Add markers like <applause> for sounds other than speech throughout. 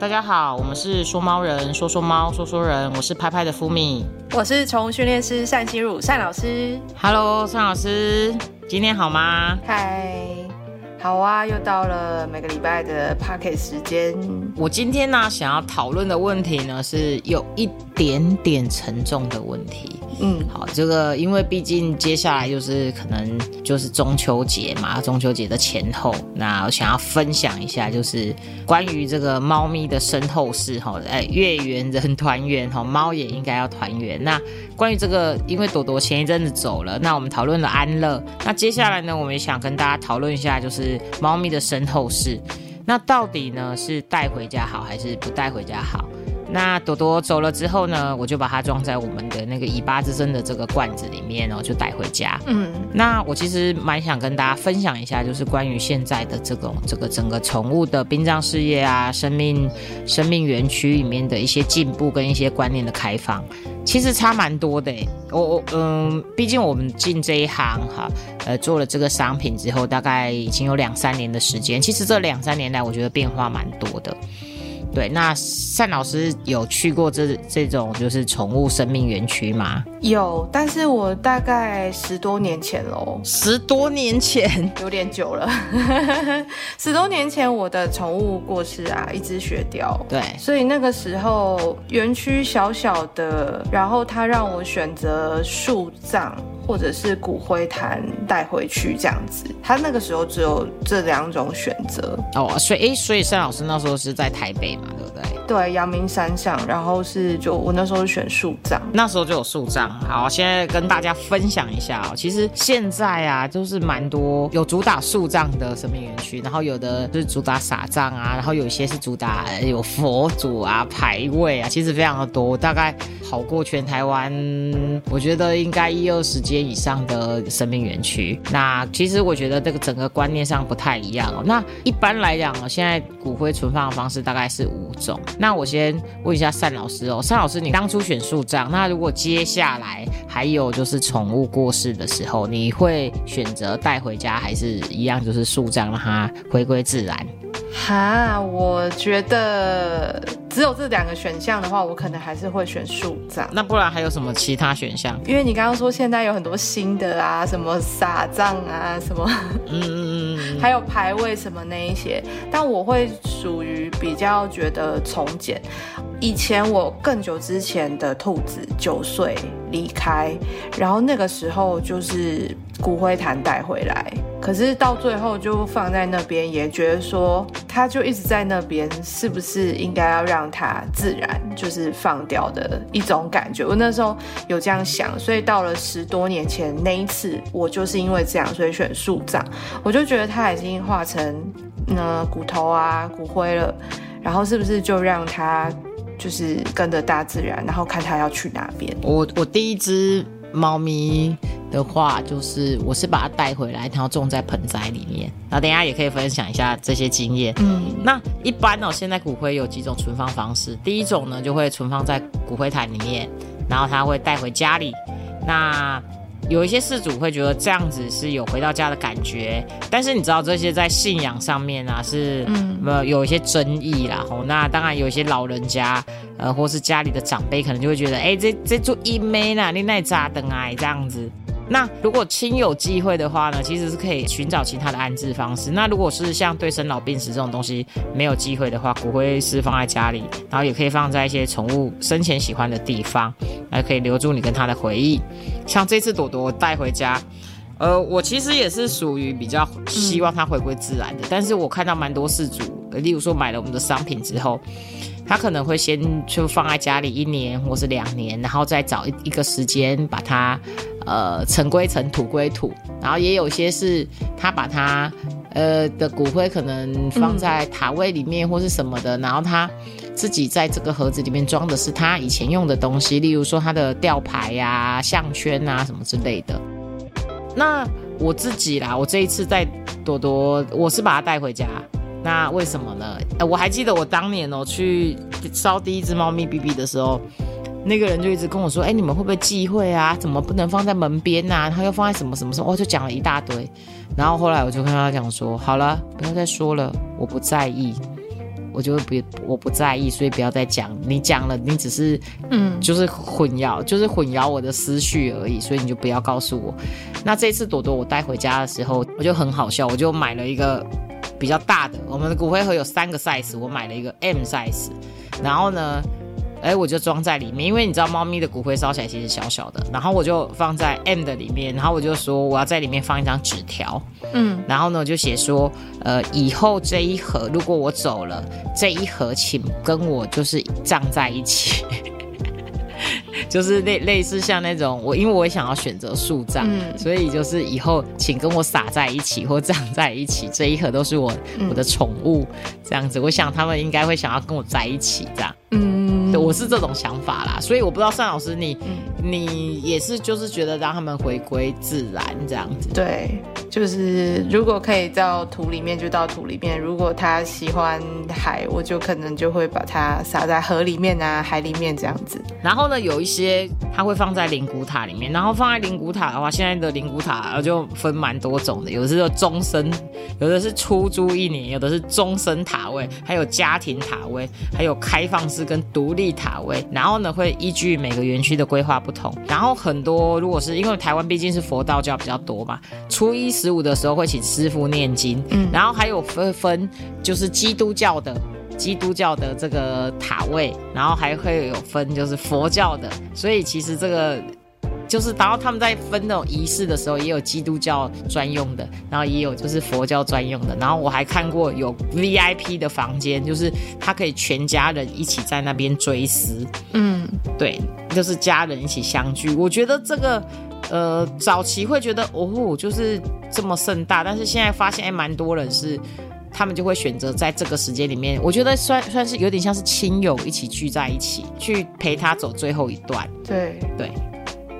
大家好，我们是说猫人，说说猫，说说人，我是拍拍的福米，我是宠物训练师单心如单老师。Hello，单老师，今天好吗？嗨，好啊，又到了每个礼拜的 p o c k e t 时间。我今天呢，想要讨论的问题呢，是有一点点沉重的问题。嗯，好，这个因为毕竟接下来就是可能就是中秋节嘛，中秋节的前后，那我想要分享一下，就是关于这个猫咪的身后事哈，哎，月圆人团圆哈，猫也应该要团圆。那关于这个，因为朵朵前一阵子走了，那我们讨论了安乐，那接下来呢，我们也想跟大家讨论一下，就是猫咪的身后事，那到底呢是带回家好还是不带回家好？那朵朵走了之后呢，我就把它装在我们的那个以巴之声的这个罐子里面，然后就带回家。嗯，那我其实蛮想跟大家分享一下，就是关于现在的这种这个整个宠物的殡葬事业啊，生命生命园区里面的一些进步跟一些观念的开放，其实差蛮多的。我我嗯，毕竟我们进这一行哈，呃，做了这个商品之后，大概已经有两三年的时间。其实这两三年来，我觉得变化蛮多的。对，那单老师有去过这这种就是宠物生命园区吗？有，但是我大概十多年前喽，十多年前 <laughs> 有点久了。十多年前我的宠物过世啊，一只雪貂。对，所以那个时候园区小小的，然后他让我选择树葬。或者是骨灰坛带回去这样子，他那个时候只有这两种选择哦。所以，诶，所以盛老师那时候是在台北嘛，对不对？对，阳明山上，然后是就我那时候选树葬，那时候就有树葬。好，现在跟大家分享一下哦。其实现在啊，就是蛮多有主打树葬的生命园区，然后有的就是主打撒葬啊，然后有些是主打有佛祖啊、牌位啊，其实非常的多，大概好过全台湾，我觉得应该一二十间。以上的生命园区，那其实我觉得这个整个观念上不太一样哦。那一般来讲哦，现在骨灰存放的方式大概是五种。那我先问一下单老师哦，单老师，你当初选树葬，那如果接下来还有就是宠物过世的时候，你会选择带回家，还是一样就是树葬让它回归自然？哈，我觉得只有这两个选项的话，我可能还是会选树葬。那不然还有什么其他选项？因为你刚刚说现在有很多新的啊，什么撒葬啊，什么，嗯嗯嗯，还有排位什么那一些，但我会属于比较觉得从简。以前我更久之前的兔子九岁离开，然后那个时候就是骨灰坛带回来，可是到最后就放在那边，也觉得说它就一直在那边，是不是应该要让它自然就是放掉的一种感觉？我那时候有这样想，所以到了十多年前那一次，我就是因为这样，所以选树葬，我就觉得它已经化成那骨头啊骨灰了，然后是不是就让它。就是跟着大自然，然后看它要去哪边。我我第一只猫咪的话，就是我是把它带回来，然后种在盆栽里面。然后等下也可以分享一下这些经验。嗯，那一般哦，现在骨灰有几种存放方式。第一种呢，就会存放在骨灰坛里面，然后它会带回家里。那有一些事主会觉得这样子是有回到家的感觉，但是你知道这些在信仰上面啊是呃有一些争议啦。吼，那当然有一些老人家呃或是家里的长辈可能就会觉得，哎，这这做一枚啦，你那咋等啊这样子。那如果亲有机会的话呢，其实是可以寻找其他的安置方式。那如果是像对生老病死这种东西没有机会的话，骨灰是放在家里，然后也可以放在一些宠物生前喜欢的地方，还可以留住你跟它的回忆。像这次朵朵带回家，呃，我其实也是属于比较希望它回归自然的。但是我看到蛮多事主，例如说买了我们的商品之后，他可能会先就放在家里一年或是两年，然后再找一一个时间把它。呃，尘归尘，土归土，然后也有些是他把他呃的骨灰可能放在塔位里面或是什么的，然后他自己在这个盒子里面装的是他以前用的东西，例如说他的吊牌呀、项圈啊什么之类的。那我自己啦，我这一次在朵朵，我是把它带回家。那为什么呢？呃，我还记得我当年哦去烧第一只猫咪 B B 的时候。那个人就一直跟我说：“哎，你们会不会忌讳啊？怎么不能放在门边呐？他又放在什么什么什么？”我就讲了一大堆。然后后来我就跟他讲说：“好了，不要再说了，我不在意。我就不我不在意，所以不要再讲。你讲了，你只是嗯，就是混淆，就是混淆我的思绪而已，所以你就不要告诉我。那这次朵朵我带回家的时候，我就很好笑，我就买了一个比较大的，我们的骨灰盒有三个 size，我买了一个 M size，然后呢。哎，我就装在里面，因为你知道猫咪的骨灰烧起来其实小小的，然后我就放在 M 的里面，然后我就说我要在里面放一张纸条，嗯，然后呢我就写说，呃，以后这一盒如果我走了，这一盒请跟我就是葬在一起，就是类类似像那种我，因为我也想要选择树葬，所以就是以后请跟我撒在一起或葬在一起，这一盒都是我我的宠物这样子，我想他们应该会想要跟我在一起这样，嗯。我是这种想法啦，所以我不知道单老师你你也是就是觉得让他们回归自然这样子。对，就是如果可以到土里面就到土里面，如果他喜欢海，我就可能就会把它撒在河里面啊、海里面这样子。然后呢，有一些他会放在灵骨塔里面，然后放在灵骨塔的话，现在的灵骨塔就分蛮多种的，有的是终身，有的是出租一年，有的是终身塔位，还有家庭塔位，还有开放式跟独立。立塔位，然后呢会依据每个园区的规划不同，然后很多如果是因为台湾毕竟是佛道教比较多嘛，初一十五的时候会请师傅念经，嗯，然后还有分分就是基督教的基督教的这个塔位，然后还会有分就是佛教的，所以其实这个。就是，然后他们在分那种仪式的时候，也有基督教专用的，然后也有就是佛教专用的。然后我还看过有 VIP 的房间，就是他可以全家人一起在那边追思。嗯，对，就是家人一起相聚。我觉得这个，呃，早期会觉得哦，就是这么盛大，但是现在发现哎，蛮多人是，他们就会选择在这个时间里面，我觉得算算是有点像是亲友一起聚在一起，去陪他走最后一段。对对。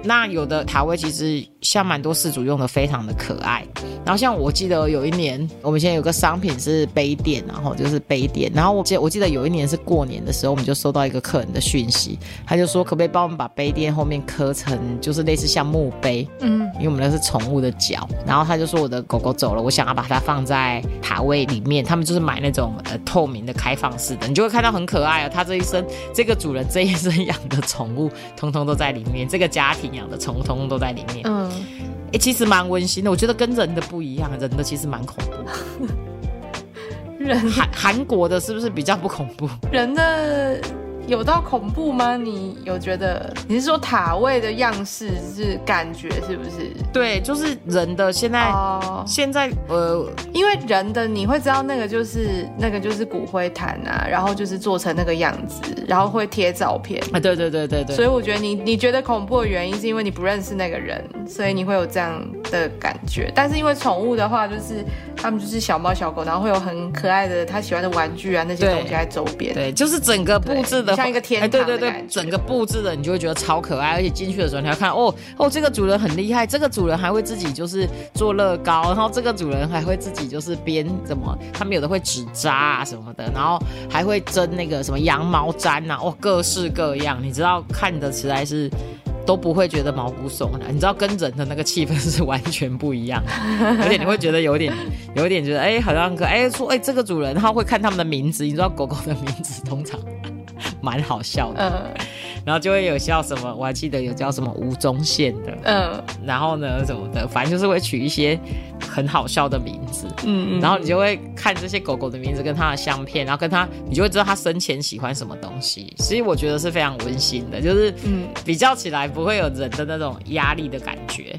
那有的塔位其实像蛮多事主用的非常的可爱，然后像我记得有一年，我们现在有个商品是杯垫，然后就是杯垫，然后我记我记得有一年是过年的时候，我们就收到一个客人的讯息，他就说可不可以帮我们把杯垫后面刻成就是类似像墓碑，嗯，因为我们那是宠物的脚，然后他就说我的狗狗走了，我想要把它放在塔位里面，他们就是买那种呃透明的开放式的，你就会看到很可爱啊，他这一生这个主人这一生养的宠物通通都在里面，这个家庭。养的宠物通通都在里面，嗯，哎，其实蛮温馨的。我觉得跟人的不一样，人的其实蛮恐怖。<laughs> 人韩韩国的是不是比较不恐怖？人的。有到恐怖吗？你有觉得？你是说塔位的样式是感觉是不是？对，就是人的现在，哦现在呃，因为人的你会知道那个就是那个就是骨灰坛啊，然后就是做成那个样子，然后会贴照片啊，对对对对对。所以我觉得你你觉得恐怖的原因是因为你不认识那个人，所以你会有这样的感觉。但是因为宠物的话，就是他们就是小猫小狗，然后会有很可爱的他喜欢的玩具啊那些东西在周边，对，就是整个布置的。像一个天对对对，整个布置的你就会觉得超可爱，而且进去的时候你要看哦哦，这个主人很厉害，这个主人还会自己就是做乐高，然后这个主人还会自己就是编怎么，他们有的会纸扎啊什么的，然后还会蒸那个什么羊毛毡呐，哇，各式各样，你知道看的实在是都不会觉得毛骨悚然，你知道跟人的那个气氛是完全不一样，<laughs> 而且你会觉得有点有点觉得哎好像可哎说哎这个主人他会看他们的名字，你知道狗狗的名字通常。蛮好笑的，然后就会有叫什么，我还记得有叫什么吴宗宪的，嗯，然后呢什么的，反正就是会取一些很好笑的名字，嗯嗯，然后你就会看这些狗狗的名字跟它的相片，然后跟它，你就会知道它生前喜欢什么东西，所以我觉得是非常温馨的，就是嗯，比较起来不会有人的那种压力的感觉。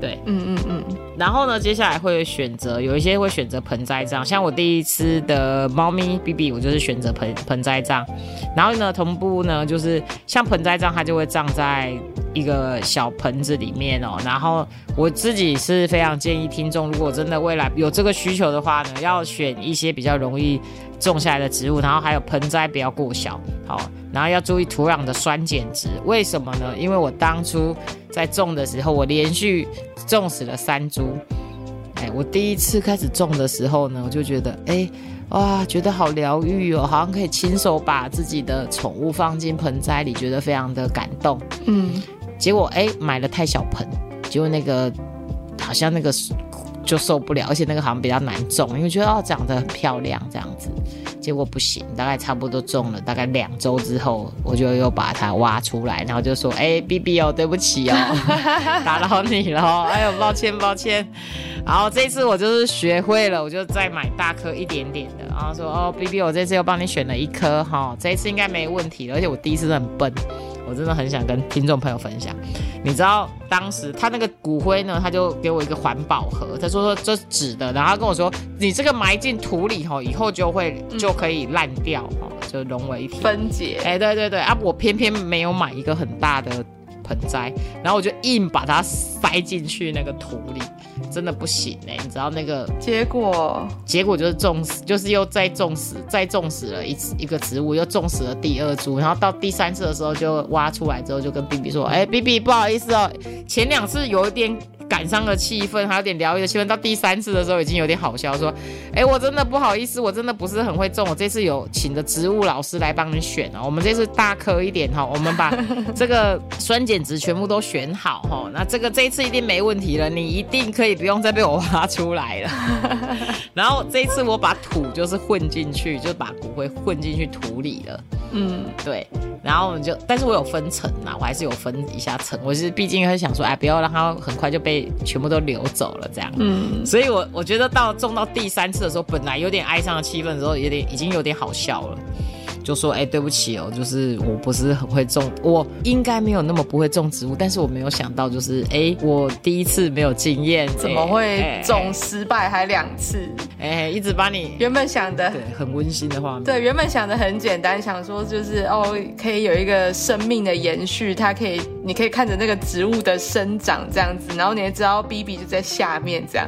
对，嗯嗯嗯，然后呢，接下来会选择有一些会选择盆栽葬，像我第一次的猫咪 B B，我就是选择盆盆栽葬。然后呢，同步呢，就是像盆栽葬，它就会葬在一个小盆子里面哦。然后我自己是非常建议听众，如果真的未来有这个需求的话呢，要选一些比较容易种下来的植物，然后还有盆栽不要过小，好。然后要注意土壤的酸碱值，为什么呢？因为我当初在种的时候，我连续种死了三株。哎，我第一次开始种的时候呢，我就觉得，哎，哇，觉得好疗愈哦，好像可以亲手把自己的宠物放进盆栽里，觉得非常的感动。嗯，结果哎，买了太小盆，结果那个好像那个。就受不了，而且那个好像比较难种，因为觉得哦长得很漂亮这样子，结果不行，大概差不多种了大概两周之后，我就又把它挖出来，然后就说，哎，B B 哦，对不起哦，<laughs> 打扰你了，哎呦，抱歉抱歉。然后这次我就是学会了，我就再买大颗一点点的，然后说哦，B B，我这次又帮你选了一颗哈，这一次应该没问题了。而且我第一次很笨，我真的很想跟听众朋友分享。你知道当时他那个骨灰呢，他就给我一个环保盒，他说说这是纸的，然后他跟我说你这个埋进土里吼，以后就会就可以烂掉哦，就融为一体分解。哎，对对对啊，我偏偏没有买一个很大的。盆栽，然后我就硬把它塞进去那个土里，真的不行哎！你知道那个结果？结果就是种死，就是又再种死，再种死了一一个植物，又种死了第二株，然后到第三次的时候就挖出来之后，就跟 B B 说：“哎，B B 不好意思哦，前两次有一点。”感伤的气氛，还有点疗愈的气氛。到第三次的时候，已经有点好笑，说：“哎，我真的不好意思，我真的不是很会种。我这次有请的植物老师来帮你选哦。我们这次大颗一点哈，我们把这个酸碱值全部都选好哈。那这个这一次一定没问题了，你一定可以不用再被我挖出来了。<laughs> 然后这一次我把土就是混进去，就把骨灰混进去土里了。嗯，对。然后我们就，但是我有分层嘛，我还是有分一下层。我是毕竟会想说，哎，不要让它很快就被全部都流走了这样。嗯，所以我我觉得到种到第三次的时候，本来有点哀伤的气氛的时候，有点已经有点好笑了。就说哎，对不起哦，就是我不是很会种，我应该没有那么不会种植物，但是我没有想到，就是哎，我第一次没有经验，怎么会种失败还两次？哎，一直把你原本想的对很温馨的画面，对原本想的很简单，想说就是哦，可以有一个生命的延续，它可以，你可以看着那个植物的生长这样子，然后你也知道 B B 就在下面这样，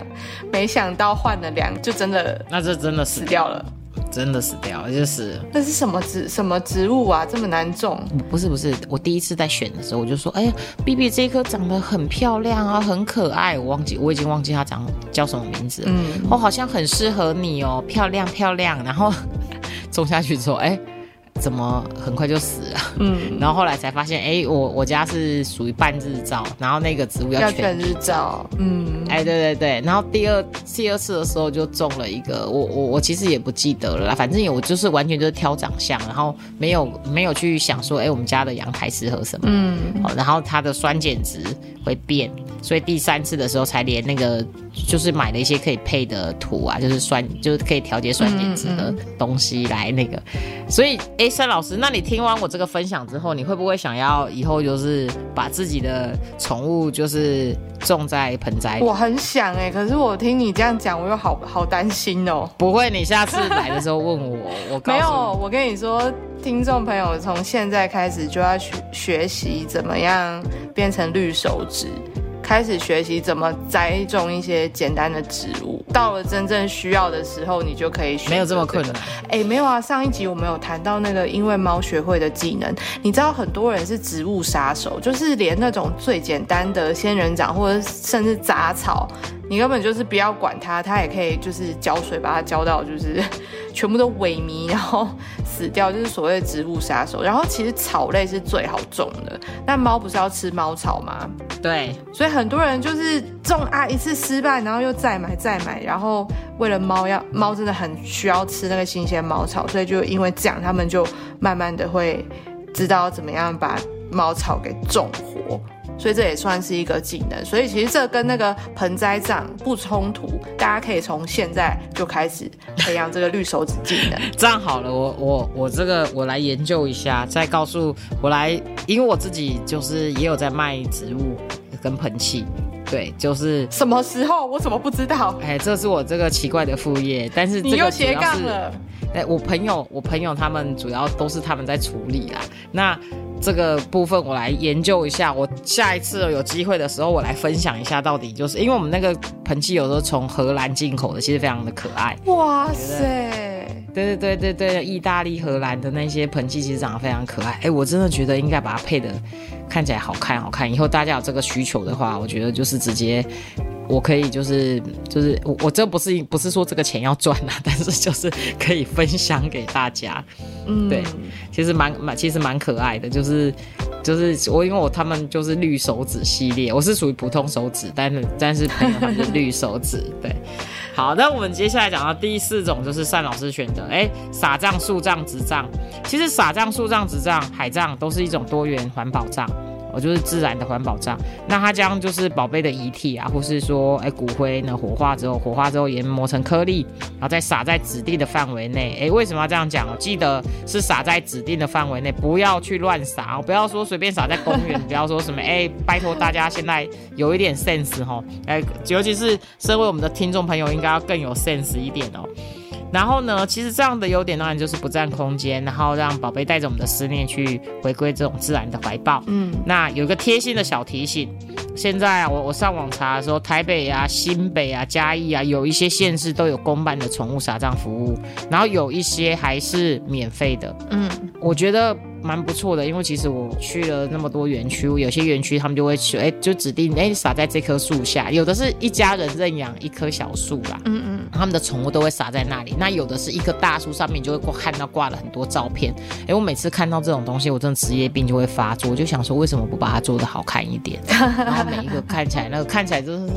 没想到换了两，就真的那这真的死掉了。真的死掉，就是那是什么植什么植物啊？这么难种？不是不是，我第一次在选的时候，我就说，哎呀，B B 这颗长得很漂亮啊，很可爱。我忘记我已经忘记它长叫什么名字。嗯，我好像很适合你哦，漂亮漂亮。然后 <laughs> 种下去之后，哎。怎么很快就死了？嗯，<laughs> 然后后来才发现，哎，我我家是属于半日照，然后那个植物要全日照。嗯，哎，对对对，然后第二第二次的时候就种了一个，我我我其实也不记得了啦，反正我就是完全就是挑长相，然后没有没有去想说，哎，我们家的阳台适合什么？嗯，好，然后它的酸碱值会变，所以第三次的时候才连那个就是买了一些可以配的土啊，就是酸就是可以调节酸碱值的东西来那个，所以哎。盛老师，那你听完我这个分享之后，你会不会想要以后就是把自己的宠物就是种在盆栽？我很想哎，可是我听你这样讲，我又好好担心哦。不会，你下次来的时候问我，我没有。我跟你说，听众朋友从现在开始就要学学习怎么样变成绿手指。开始学习怎么栽种一些简单的植物，到了真正需要的时候，你就可以没有这么困难。哎，没有啊，上一集我们有谈到那个因为猫学会的技能，你知道很多人是植物杀手，就是连那种最简单的仙人掌或者甚至杂草。你根本就是不要管它，它也可以就是浇水，把它浇到就是 <laughs> 全部都萎靡，然后死掉，就是所谓的植物杀手。然后其实草类是最好种的，那猫不是要吃猫草吗？对，所以很多人就是种啊一次失败，然后又再买再买，然后为了猫要猫真的很需要吃那个新鲜猫草，所以就因为这样，他们就慢慢的会知道怎么样把猫草给种活。所以这也算是一个技能，所以其实这跟那个盆栽长不冲突，大家可以从现在就开始培养这个绿手指技能。<laughs> 这样好了，我我我这个我来研究一下，再告诉我来，因为我自己就是也有在卖植物跟盆器，对，就是什么时候我怎么不知道？哎，这是我这个奇怪的副业，但是你又斜杠了。哎，我朋友我朋友他们主要都是他们在处理啦，那。这个部分我来研究一下，我下一次有机会的时候，我来分享一下到底就是因为我们那个盆器有时候从荷兰进口的，其实非常的可爱。哇塞！对对对对对，意大利、荷兰的那些盆器其实长得非常可爱。哎，我真的觉得应该把它配的看起来好看好看。以后大家有这个需求的话，我觉得就是直接我可以就是就是我我这不是不是说这个钱要赚啊，但是就是可以分享给大家。嗯，对，其实蛮蛮其实蛮可爱的，就是就是我因为我他们就是绿手指系列，我是属于普通手指，但是但是朋友他们是绿手指，对。好，那我们接下来讲到第四种，就是单老师选的，哎，撒账、树账、纸账。其实撒账、树账、纸账、海账都是一种多元环保账。我就是自然的环保账，那它将就是宝贝的遗体啊，或是说哎骨灰呢火化之后，火化之后研磨成颗粒，然后再撒在指定的范围内。哎，为什么要这样讲？记得是撒在指定的范围内，不要去乱撒哦，不要说随便撒在公园，<laughs> 不要说什么哎，拜托大家现在有一点 sense 哈，哎，尤其是身为我们的听众朋友，应该要更有 sense 一点哦。然后呢，其实这样的优点当然就是不占空间，然后让宝贝带着我们的思念去回归这种自然的怀抱。嗯，那有个贴心的小提醒，现在啊，我我上网查的时候，台北啊、新北啊、嘉义啊，有一些县市都有公办的宠物撒葬服务，然后有一些还是免费的。嗯，我觉得。蛮不错的，因为其实我去了那么多园区，有些园区他们就会去，哎，就指定哎撒在这棵树下，有的是一家人认养一棵小树啦，嗯嗯，他们的宠物都会撒在那里。那有的是一棵大树上面就会挂看到挂了很多照片，哎，我每次看到这种东西，我真的职业病就会发作，我就想说为什么不把它做的好看一点？<laughs> 然后每一个看起来那个看起来就是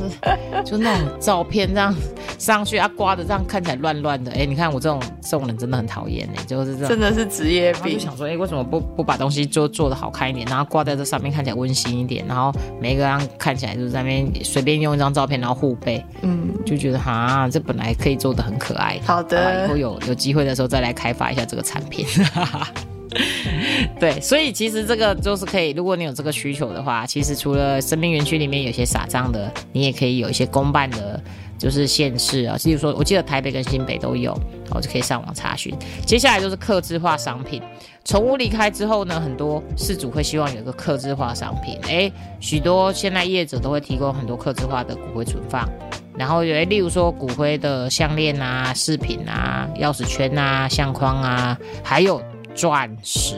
就那种照片这样上去啊挂的这样看起来乱乱的，哎，你看我这种这种人真的很讨厌哎，就是这种，真的是职业病，就想说哎为什么不？不不把东西做做的好看一点，然后挂在这上面看起来温馨一点，然后每一个人看起来就是在那边随便用一张照片，然后互背，嗯，就觉得哈，这本来可以做的很可爱。好的，以后有有机会的时候再来开发一下这个产品。<laughs> 对，所以其实这个就是可以，如果你有这个需求的话，其实除了生命园区里面有些撒账的，你也可以有一些公办的。就是县市啊，例如说，我记得台北跟新北都有，我就可以上网查询。接下来就是客制化商品，宠物离开之后呢，很多事主会希望有一个客制化商品。诶，许多现在业者都会提供很多客制化的骨灰存放，然后有，例如说骨灰的项链啊、饰品啊、钥匙圈啊、相框啊，还有钻石。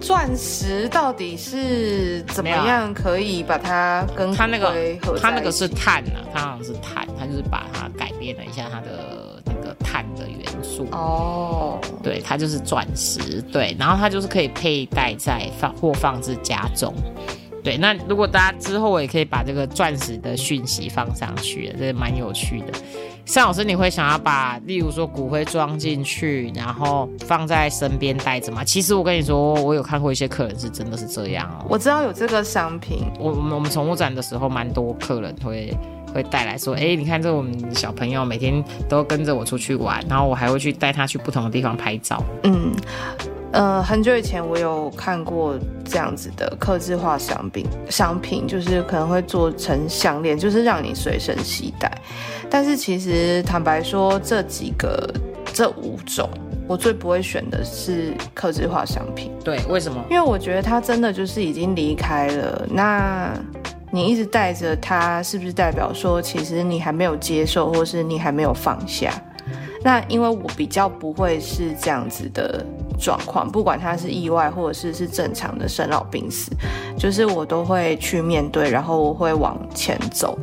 钻石到底是怎么样可以把它跟它那个它那个是碳啊，它好像是碳，它就是把它改变了一下它的那个碳的元素。哦，对，它就是钻石，对，然后它就是可以佩戴在放或放置家中，对，那如果大家之后我也可以把这个钻石的讯息放上去，这蛮有趣的。尚老师，你会想要把，例如说骨灰装进去，然后放在身边带着吗？其实我跟你说，我有看过一些客人是真的是这样哦。我知道有这个商品，我我们我们宠物展的时候，蛮多客人会会带来说，哎，你看这我们小朋友每天都跟着我出去玩，然后我还会去带他去不同的地方拍照。嗯。呃，很久以前我有看过这样子的刻字化商品，商品就是可能会做成项链，就是让你随身携带。但是其实坦白说，这几个这五种，我最不会选的是刻字化商品。对，为什么？因为我觉得它真的就是已经离开了。那你一直带着它，是不是代表说，其实你还没有接受，或是你还没有放下？那因为我比较不会是这样子的状况，不管他是意外或者是是正常的生老病死，就是我都会去面对，然后我会往前走。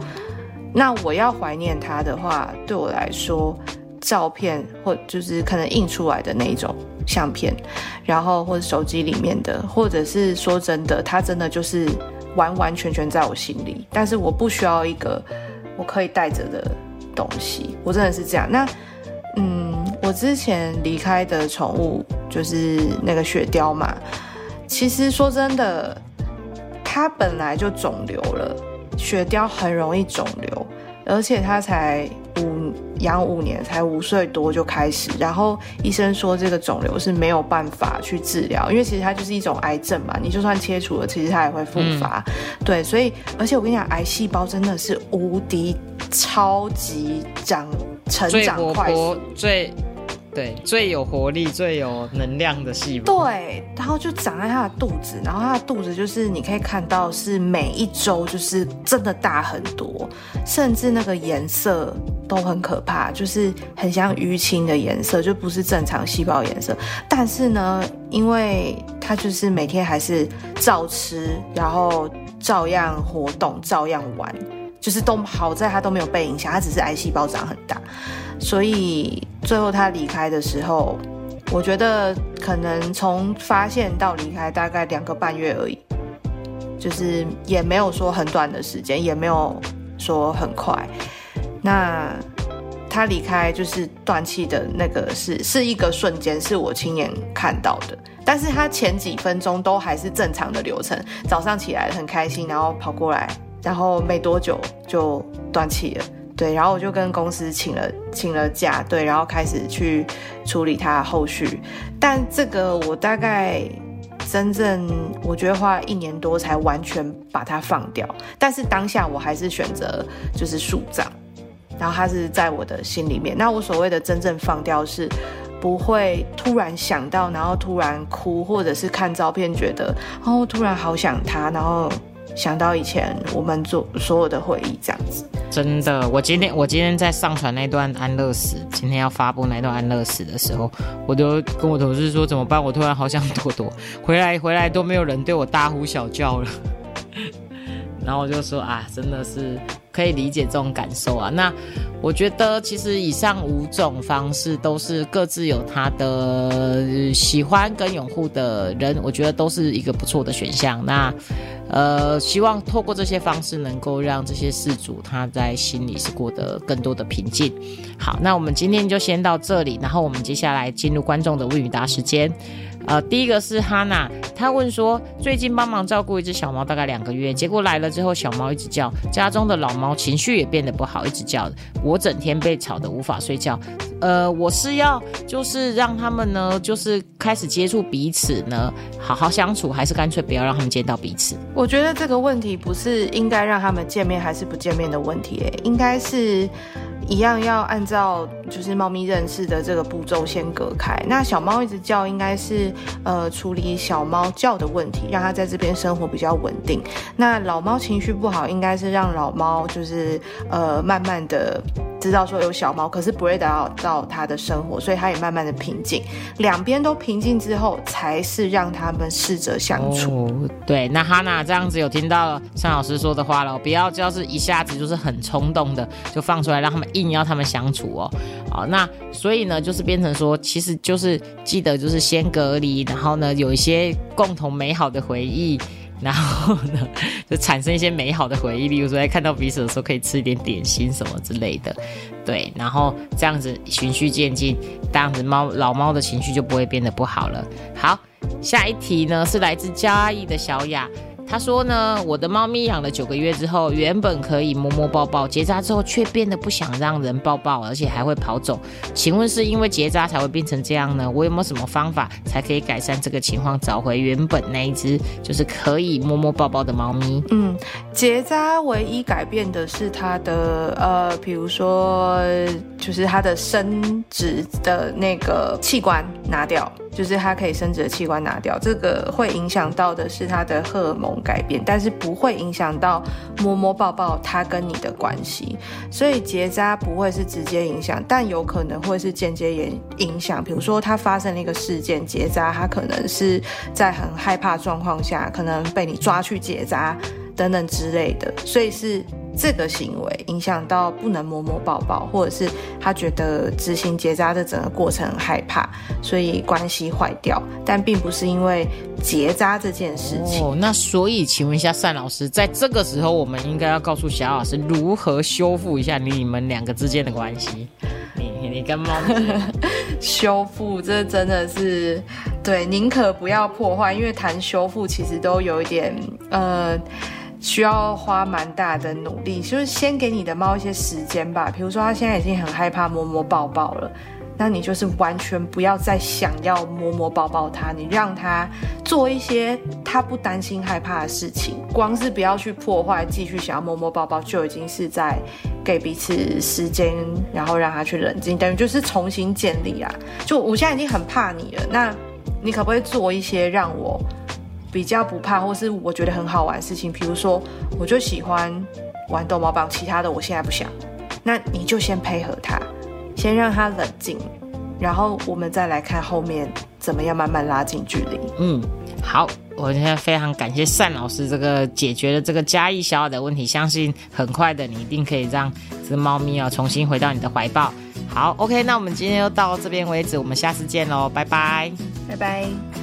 那我要怀念他的话，对我来说，照片或就是可能印出来的那一种相片，然后或者手机里面的，或者是说真的，他真的就是完完全全在我心里，但是我不需要一个我可以带着的东西，我真的是这样。那。嗯，之前离开的宠物就是那个雪貂嘛。其实说真的，它本来就肿瘤了。雪貂很容易肿瘤，而且它才五养五年，才五岁多就开始。然后医生说这个肿瘤是没有办法去治疗，因为其实它就是一种癌症嘛。你就算切除了，其实它也会复发。对，所以而且我跟你讲，癌细胞真的是无敌超级长。成长快、最对、最有活力、最有能量的细胞。对，然后就长在它的肚子，然后它的肚子就是你可以看到是每一周就是真的大很多，甚至那个颜色都很可怕，就是很像淤青的颜色，就不是正常细胞颜色。但是呢，因为它就是每天还是照吃，然后照样活动，照样玩。就是都好在他都没有被影响，他只是癌细胞长很大，所以最后他离开的时候，我觉得可能从发现到离开大概两个半月而已，就是也没有说很短的时间，也没有说很快。那他离开就是断气的那个是是一个瞬间，是我亲眼看到的。但是他前几分钟都还是正常的流程，早上起来很开心，然后跑过来。然后没多久就断气了，对，然后我就跟公司请了请了假，对，然后开始去处理它后续。但这个我大概真正我觉得花一年多才完全把它放掉，但是当下我还是选择就是树葬，然后它是在我的心里面。那我所谓的真正放掉是不会突然想到，然后突然哭，或者是看照片觉得哦突然好想他，然后。想到以前我们做所有的回忆这样子，真的，我今天我今天在上传那段安乐死，今天要发布那段安乐死的时候，我都跟我同事说怎么办？我突然好想朵朵回来，<laughs> 回来都没有人对我大呼小叫了。<laughs> 然后我就说啊，真的是可以理解这种感受啊。那我觉得其实以上五种方式都是各自有他的喜欢跟拥护的人，我觉得都是一个不错的选项。那呃，希望透过这些方式能够让这些事主他在心里是过得更多的平静。好，那我们今天就先到这里，然后我们接下来进入观众的问与答时间。呃，第一个是哈娜，她问说，最近帮忙照顾一只小猫，大概两个月，结果来了之后，小猫一直叫，家中的老猫情绪也变得不好，一直叫，我整天被吵得无法睡觉。呃，我是要就是让他们呢，就是开始接触彼此呢，好好相处，还是干脆不要让他们见到彼此？我觉得这个问题不是应该让他们见面还是不见面的问题，应该是。一样要按照就是猫咪认识的这个步骤先隔开。那小猫一直叫，应该是呃处理小猫叫的问题，让它在这边生活比较稳定。那老猫情绪不好，应该是让老猫就是呃慢慢的知道说有小猫，可是不会打扰到他的生活，所以他也慢慢的平静。两边都平静之后，才是让他们试着相处。对，那哈娜这样子有听到尚老师说的话了，不要就是一下子就是很冲动的就放出来让他们。硬要他们相处哦，好，那所以呢，就是变成说，其实就是记得就是先隔离，然后呢，有一些共同美好的回忆，然后呢，<laughs> 就产生一些美好的回忆，例如说在看到彼此的时候可以吃一点点心什么之类的，对，然后这样子循序渐进，这样子猫老猫的情绪就不会变得不好了。好，下一题呢是来自嘉义的小雅。他说呢，我的猫咪养了九个月之后，原本可以摸摸抱抱，结扎之后却变得不想让人抱抱，而且还会跑走。请问是因为结扎才会变成这样呢？我有没有什么方法才可以改善这个情况，找回原本那一只就是可以摸摸抱抱的猫咪？嗯，结扎唯一改变的是它的呃，比如说就是它的生殖的那个器官拿掉。就是它可以生殖的器官拿掉，这个会影响到的是它的荷尔蒙改变，但是不会影响到摸摸抱抱他跟你的关系。所以结扎不会是直接影响，但有可能会是间接影影响。比如说他发生了一个事件，结扎，他可能是在很害怕状况下，可能被你抓去结扎等等之类的，所以是。这个行为影响到不能摸摸抱抱，或者是他觉得执行结扎的整个过程很害怕，所以关系坏掉，但并不是因为结扎这件事情。哦，那所以请问一下单老师，在这个时候，我们应该要告诉小老师如何修复一下你们两个之间的关系？你你跟猫修复，这真的是对，宁可不要破坏，因为谈修复其实都有一点呃。需要花蛮大的努力，就是先给你的猫一些时间吧。比如说，它现在已经很害怕摸摸抱抱了，那你就是完全不要再想要摸摸抱抱它，你让它做一些它不担心害怕的事情。光是不要去破坏，继续想要摸摸抱抱，就已经是在给彼此时间，然后让它去冷静，等于就是重新建立啊。就我现在已经很怕你了，那你可不可以做一些让我？比较不怕，或是我觉得很好玩的事情，比如说我就喜欢玩逗猫棒，其他的我现在不想。那你就先配合他，先让他冷静，然后我们再来看后面怎么样慢慢拉近距离。嗯，好。我现在非常感谢单老师这个解决了这个嘉义小小的问题，相信很快的你一定可以让只猫咪啊重新回到你的怀抱。好，OK，那我们今天就到这边为止，我们下次见喽，拜拜，拜拜。